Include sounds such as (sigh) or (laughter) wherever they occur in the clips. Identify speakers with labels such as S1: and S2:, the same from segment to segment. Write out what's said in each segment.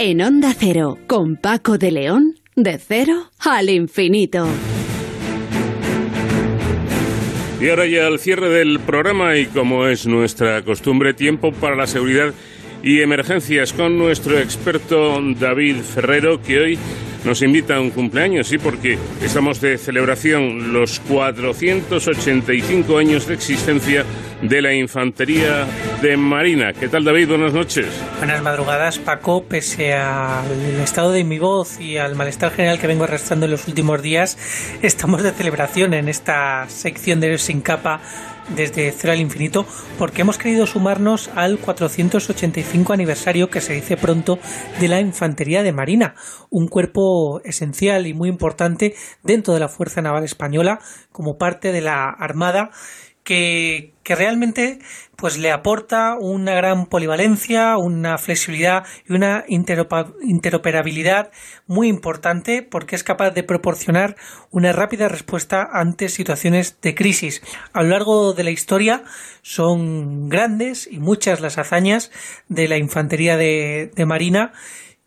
S1: En Onda Cero, con Paco de León, de cero al infinito.
S2: Y ahora ya al cierre del programa y como es nuestra costumbre, tiempo para la seguridad y emergencias con nuestro experto David Ferrero, que hoy nos invita a un cumpleaños, sí, porque estamos de celebración los 485 años de existencia de la Infantería de Marina. ¿Qué tal, David? Buenas noches.
S3: Buenas madrugadas, Paco. Pese al estado de mi voz y al malestar general que vengo arrastrando en los últimos días, estamos de celebración en esta sección de Sin Capa desde Cero al Infinito porque hemos querido sumarnos al 485 aniversario que se dice pronto de la Infantería de Marina, un cuerpo esencial y muy importante dentro de la Fuerza Naval Española como parte de la Armada que, realmente pues le aporta una gran polivalencia, una flexibilidad y una interoperabilidad muy importante porque es capaz de proporcionar una rápida respuesta ante situaciones de crisis. A lo largo de la historia son grandes y muchas las hazañas de la infantería de Marina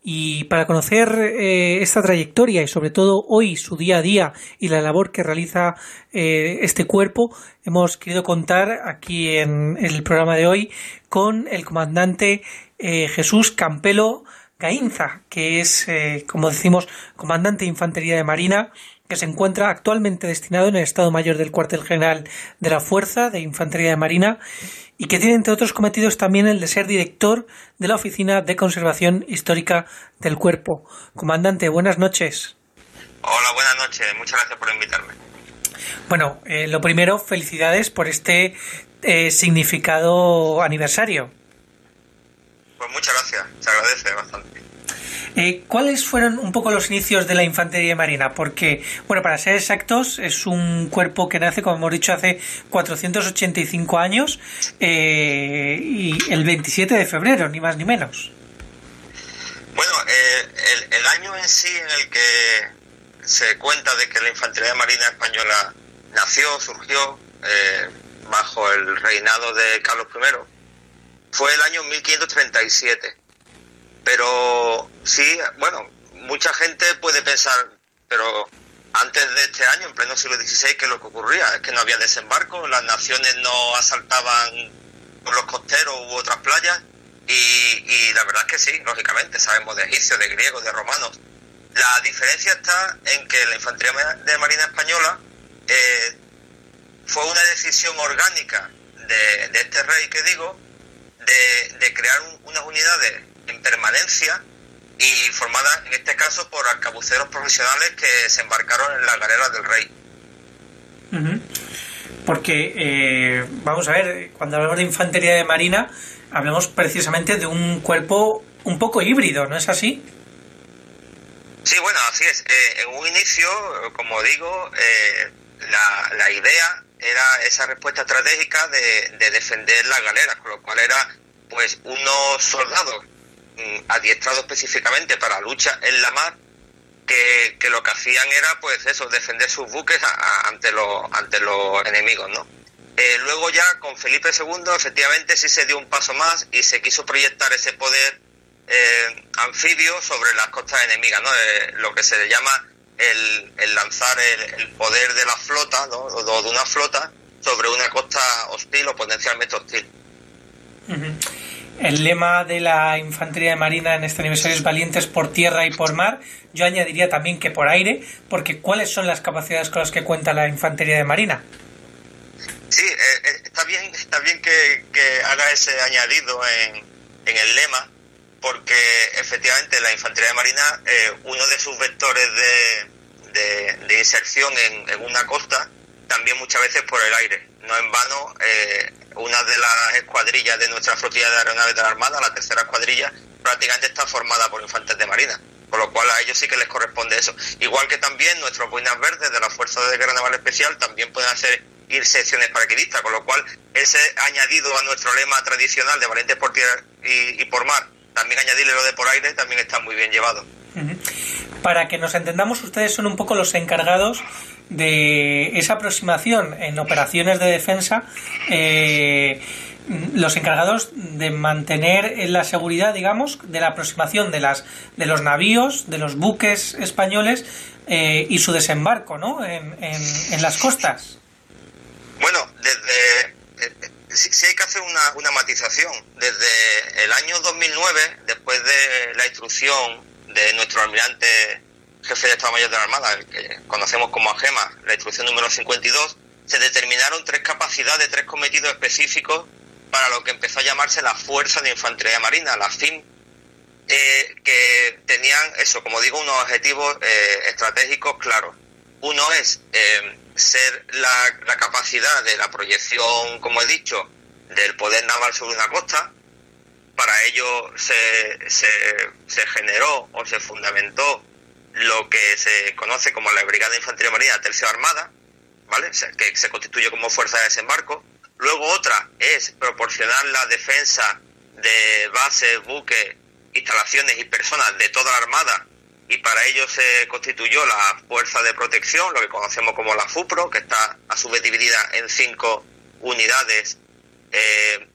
S3: y para conocer eh, esta trayectoria y sobre todo hoy su día a día y la labor que realiza eh, este cuerpo, hemos querido contar aquí en, el programa de hoy con el comandante eh, Jesús Campelo Gainza, que es, como decimos, comandante de Infantería de Marina, que se encuentra actualmente destinado en el Estado Mayor del Cuartel General de la Fuerza de Infantería de Marina y que tiene entre otros cometidos también el de ser director de la Oficina de Conservación Histórica del Cuerpo. Comandante, buenas noches.
S4: Hola, buenas noches. Muchas gracias por invitarme.
S3: Bueno, eh, lo primero, felicidades por este eh, significado aniversario.
S4: Pues muchas gracias, se agradece bastante.
S3: Eh, ¿Cuáles fueron un poco los inicios de la infantería marina? Porque, bueno, para ser exactos, es un cuerpo que nace, como hemos dicho, hace 485 años eh, y el 27 de febrero, ni más ni menos.
S4: Bueno, eh, el, año en sí en el que se cuenta de que la infantería marina española nació, surgió bajo el reinado de Carlos I, fue el año 1537 pero sí, bueno, mucha gente puede pensar, pero antes de este año, en pleno siglo XVI, ¿qué es lo que ocurría? Es que no había desembarco, las naciones no asaltaban los costeros u otras playas, y, la verdad es que sí, lógicamente, sabemos de egipcios, de griegos, de romanos. La diferencia está en que la infantería de Marina Española eh, fue una decisión orgánica de, este rey que digo, de, crear unas unidades en permanencia y formada en este caso por arcabuceros profesionales que se embarcaron en las galeras del rey.
S3: Porque, eh, vamos a ver, cuando hablamos de infantería de marina, hablamos precisamente de un cuerpo un poco híbrido, ¿no es así?
S4: Sí, bueno, así es. Eh, en un inicio, como digo, eh, la, la, idea era esa respuesta estratégica de, de defender las galeras, con lo cual era pues unos soldados adiestrado específicamente para lucha en la mar, que, lo que hacían era, pues eso, defender sus buques ante, los, ante los enemigos, ¿no? Eh, luego ya con Felipe II efectivamente sí se dio un paso más y se quiso proyectar ese poder eh, anfibio sobre las costas enemigas, ¿no? Eh, lo que se le llama el, el lanzar el, poder de la flota, ¿no? o de una flota sobre una costa hostil o potencialmente hostil.
S3: El lema de la Infantería de Marina en este aniversario es valientes por tierra y por mar. Yo añadiría también que por aire, porque ¿cuáles son las capacidades con las que cuenta la Infantería de Marina?
S4: Sí, eh, eh, está bien, está bien que, haga ese añadido en, el lema, porque efectivamente la Infantería de Marina, eh, uno de sus vectores de, inserción en, en, una costa, también muchas veces por el aire. No en vano, una de las escuadrillas de nuestra flotilla de aeronaves de la Armada, la tercera escuadrilla, prácticamente está formada por infantes de marina, por lo cual a ellos sí que les corresponde eso. Igual que también nuestros boinas verdes de la Fuerza de Guerra Naval Especial también pueden hacer ir secciones paraquedistas, con lo cual ese añadido a nuestro lema tradicional de valientes por tierra y, por mar, también añadirle lo de por aire, también está muy bien llevado.
S3: Para que nos entendamos, ustedes son un poco los encargados de esa aproximación en operaciones de defensa, eh, los encargados de mantener la seguridad, digamos, de la aproximación de las de los navíos, de los buques españoles eh, y su desembarco, ¿no? En, en, las costas.
S4: Bueno, desde eh, sí, hay que hacer una, una matización. Desde el año 2009, después de la instrucción de nuestro almirante jefe de Estado Mayor de la Armada, que conocemos como AGEMA, la instrucción número 52, se determinaron tres capacidades, tres cometidos específicos para lo que empezó a llamarse la Fuerza de Infantería Marina, la FIM, eh, que tenían eso, como digo, unos objetivos eh, estratégicos claros. Uno es eh, ser la, la, capacidad de la proyección, como he dicho, del poder naval sobre una costa. Para ello se, se, se generó o se fundamentó lo que se conoce como la Brigada de Infantería Marina Tercera Armada, ¿vale? que se constituye como fuerza de desembarco Luego otra es proporcionar la defensa de bases, buques, instalaciones y personas de toda la Armada y para ello se constituyó la Fuerza de Protección, lo que conocemos como la FUPRO, que está a su vez dividida en cinco unidades eh,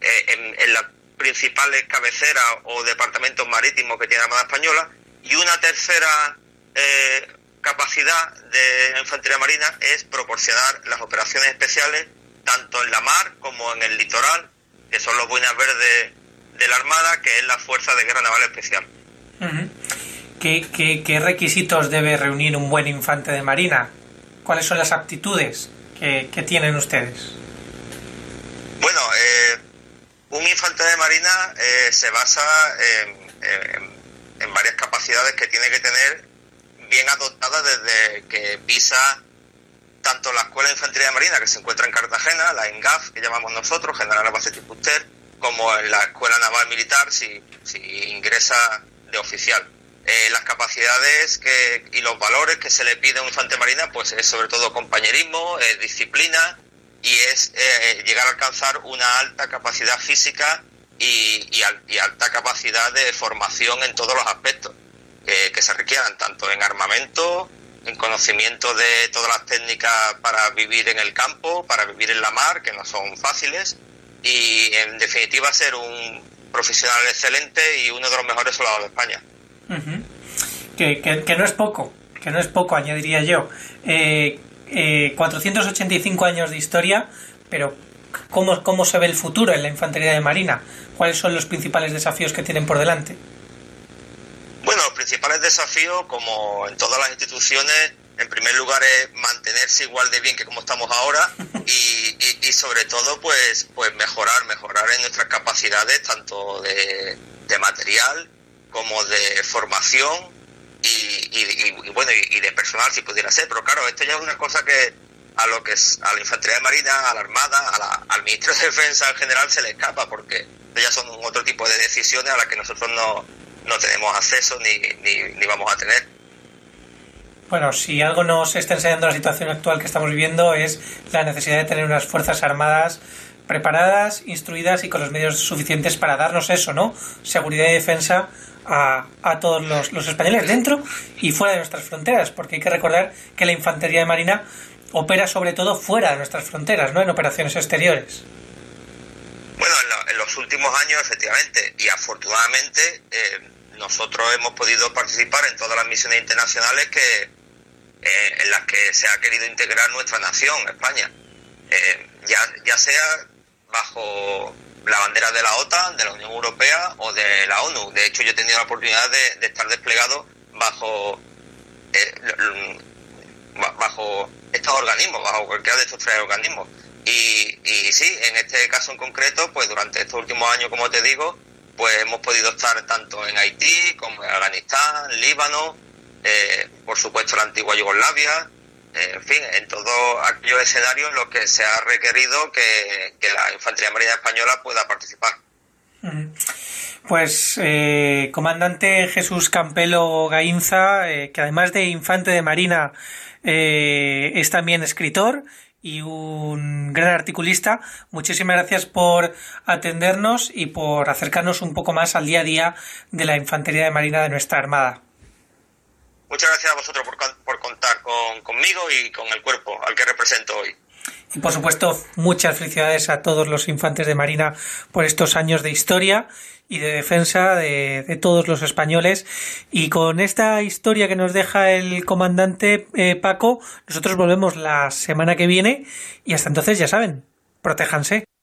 S4: eh, en, las principales cabeceras o departamentos marítimos que tiene la Armada Española y una tercera eh, capacidad de infantería marina es proporcionar las operaciones especiales tanto en la mar como en el litoral, que son los buenas verdes de la Armada, que es la Fuerza de Guerra Naval Especial.
S3: ¿Qué, requisitos debe reunir un buen infante de marina? ¿Cuáles son las aptitudes que, tienen ustedes?
S4: Bueno, eh, un infante de marina eh, se basa en, en, varias capacidades que tiene que tener bien adoptadas desde que pisa tanto la Escuela de Infantería Marina, que se encuentra en Cartagena, la ENGAF, que llamamos nosotros, General Base Tipuster, como en la Escuela Naval Militar, si, si ingresa de oficial. Eh, las capacidades que, y los valores que se le pide a un infante marina, pues es sobre todo compañerismo, disciplina y es eh, llegar a alcanzar una alta capacidad física y, y, alta capacidad de formación en todos los aspectos que se requieran, tanto en armamento, en conocimiento de todas las técnicas para vivir en el campo, para vivir en la mar, que no son fáciles, y en definitiva ser un profesional excelente y uno de los mejores soldados de España.
S3: que, que, no es poco, que no es poco, añadiría yo. Eh, 485 eh, años de historia, pero ¿cómo, ¿cómo se ve el futuro en la infantería de marina? ¿Cuáles son los principales desafíos que tienen por delante?
S4: Bueno, los principales desafíos, como en todas las instituciones, en primer lugar es mantenerse igual de bien que como estamos ahora (laughs) y, y, sobre todo pues pues mejorar mejorar en nuestras capacidades tanto de, material como de formación y, bueno y, de personal si pudiera ser pero claro esto ya es una cosa que a lo que es a la infantería de marina a la armada al ministerio de (laughs) defensa en general se le escapa porque ya son otro tipo de decisiones a las que nosotros no no tenemos acceso ni, ni, vamos a tener.
S3: Bueno, si algo nos está enseñando la situación actual que estamos viviendo es la necesidad de tener unas fuerzas armadas preparadas, instruidas y con los medios suficientes para darnos eso, ¿no? Seguridad y defensa a, a todos los, los, españoles dentro y fuera de nuestras fronteras, porque hay que recordar que la infantería de marina opera sobre todo fuera de nuestras fronteras, ¿no? En operaciones exteriores.
S4: Bueno, en, los últimos años, efectivamente, y afortunadamente, eh, nosotros hemos podido participar en todas las misiones internacionales que eh, en las que se ha querido integrar nuestra nación, España, eh, ya, ya sea bajo la bandera de la OTAN, de la Unión Europea o de la ONU. De hecho, yo he tenido la oportunidad de, estar desplegado bajo bajo estos organismos, bajo cualquiera de estos tres organismos. Y, y sí, en este caso en concreto, pues durante estos últimos años, como te digo, pues hemos podido estar tanto en Haití como en Afganistán, Líbano, eh, por supuesto la antigua Yugoslavia, eh, en fin, en todos aquellos escenarios en los que se ha requerido que, la Infantería Marina Española pueda participar.
S3: Pues, eh, comandante Jesús Campelo Gainza, que además de infante de Marina es también escritor y un gran articulista. Muchísimas gracias por atendernos y por acercarnos un poco más al día a día de la Infantería de Marina de nuestra Armada.
S4: Muchas gracias a vosotros por, contar conmigo y con el cuerpo al que represento hoy.
S3: Y por supuesto, muchas felicidades a todos los infantes de Marina por estos años de historia y de defensa de, todos los españoles. Y con esta historia que nos deja el comandante eh, Paco, nosotros volvemos la semana que viene y hasta entonces ya saben, protéjanse.